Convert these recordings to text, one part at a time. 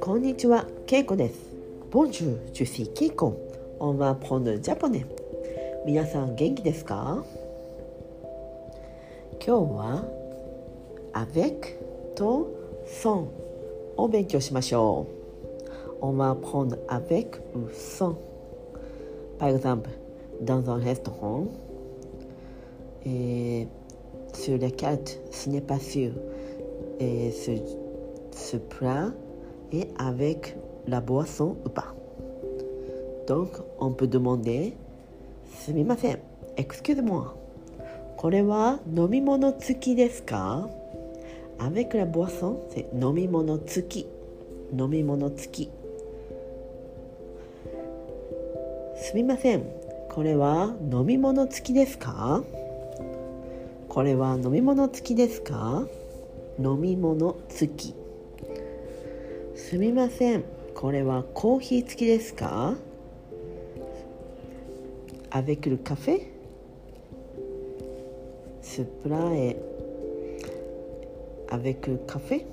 こんにちは、けいこです。ボンジュー、ジュシー、けいこ。オンワーポンドジャポネ。皆さん、元気ですか？今日は。アベック。と。ソン。を勉強しましょう。オンワーポンドアベック、ウソン。パイグザン。ダンザーレストラン。Sur la carte, ce n'est pas sûr. Et ce, ce plat est avec la boisson ou pas. Donc, on peut demander すみません、excuse-moi. これは飲み物付きですか Avec la boisson, c'est 飲み物付き。飲み物付き。すみません、これは飲み物付きですかこれは飲み物付きですか？飲み物付き。すみません、これはコーヒー付きですか？avec le café Ce plat est avec le café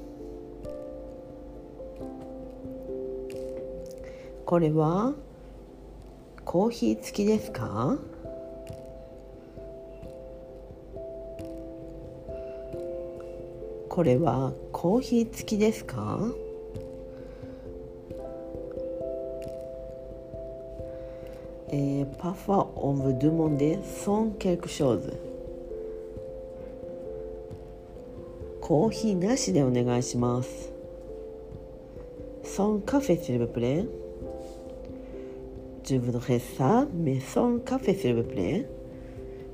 これはコーヒー付きですか？これはコーヒー付きですか Et parfois, on veut demander sans quelque chose. コーヒーなしでお願いします。sans café s'il vous plaît. Je voudrais ça, mais sans café s'il vous plaît.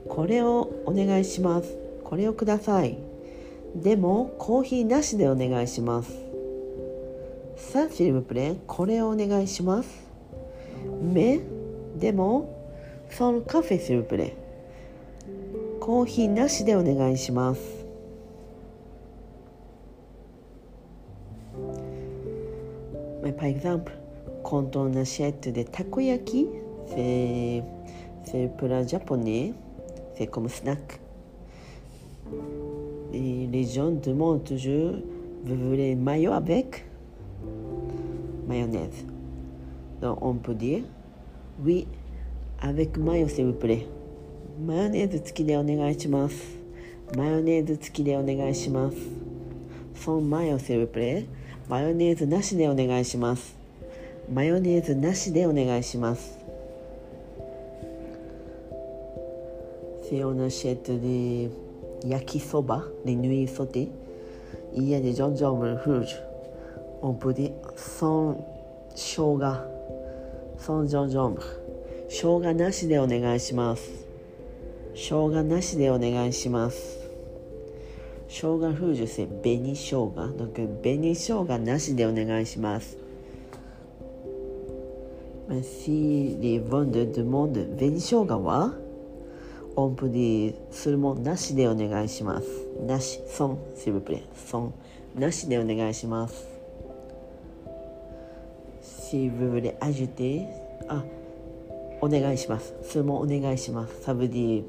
これをお願いします。これをください。でもコーヒーなしでお願いします。さンフルムプレこれをお願いします。めでもそのカフェフルムプレコーヒーなしでお願いします。パイグザンプコントナシェットでたこ焼きセープラジャポネセコムスナック。Et les gens demandent toujours, vous voulez mayo avec mayonnaise. Donc on peut dire Oui, avec mayo s'il vous plaît. マヨネーズ付きでお願いします。マヨネーズ付きでお願いします。そのマヨ s'il vous plaît. マヨネーズなしでお願いします。マヨネーズなしでお願いします。Si on achète des 焼きそばでぬいそて家でジョンジョンブルフージュンプディソンショウガソンジョンジョンブルショウガなしでお願いしますショウガなしでお願いしますショウガフー生姜風樹性紅生姜ベニショウガなしでお願いします。Merci les vendeurs du は音符にするもなしでお願いします。なしソンシブプレ。ソンなしでお願いします。シブプレアジュティあお願いします。それもお願いします。サブディ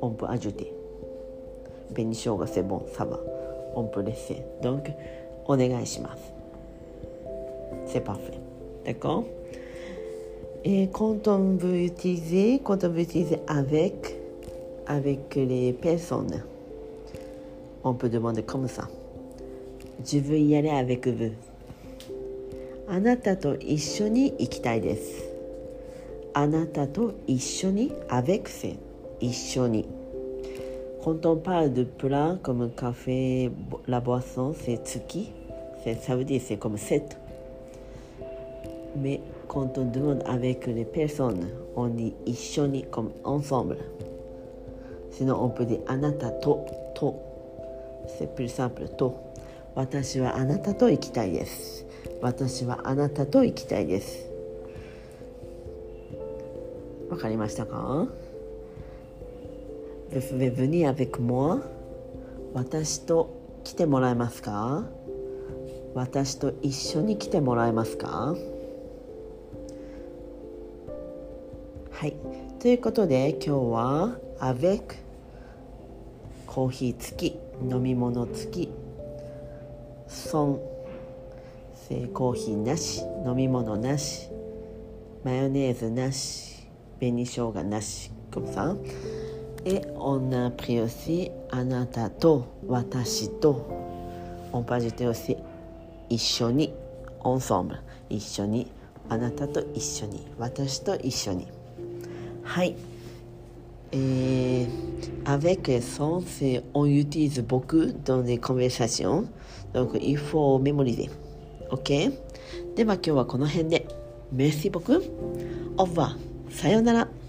音符アジュティベニショウガセボンサバ。音符レッセドンクお願いします。セパフェ。だコえ、コントンブーティーゼコントンブーティーゼアベッ avec les personnes on peut demander comme ça je veux y aller avec vous あなたと一緒に行きたいです。あなたと一緒に avec c'est 一緒に。Quand on parle de plat comme café, la boisson, c'est tsuki, ça veut dire c'est comme set. Mais quand on demande avec les personnes, on dit 一緒 に comme ensemble. Sinon on peut dire あなたとと。C'est plus simple と。私はあなたと行きたいです。私はあなたと行きたいです。わかりましたか？Vous pouvez venir avec moi 私と来てもらえますか？私と一緒に来てもらえますか？はい。ということで今日は avec コーヒー付き飲み物付き。損コーヒーなし。飲み物なし。マヨネーズなし。紅生姜なし。comme ça et on a pris aussi あなたと私と。on peut ajouter aussi 一緒に。ensemble 一緒に。あなたと一緒に。私と一緒に。はい。Et avec son, on utilise beaucoup dans les conversations. Donc, il faut mémoriser. OK? では今日はこの辺で。Merci beaucoup. Au revoir. さようなら。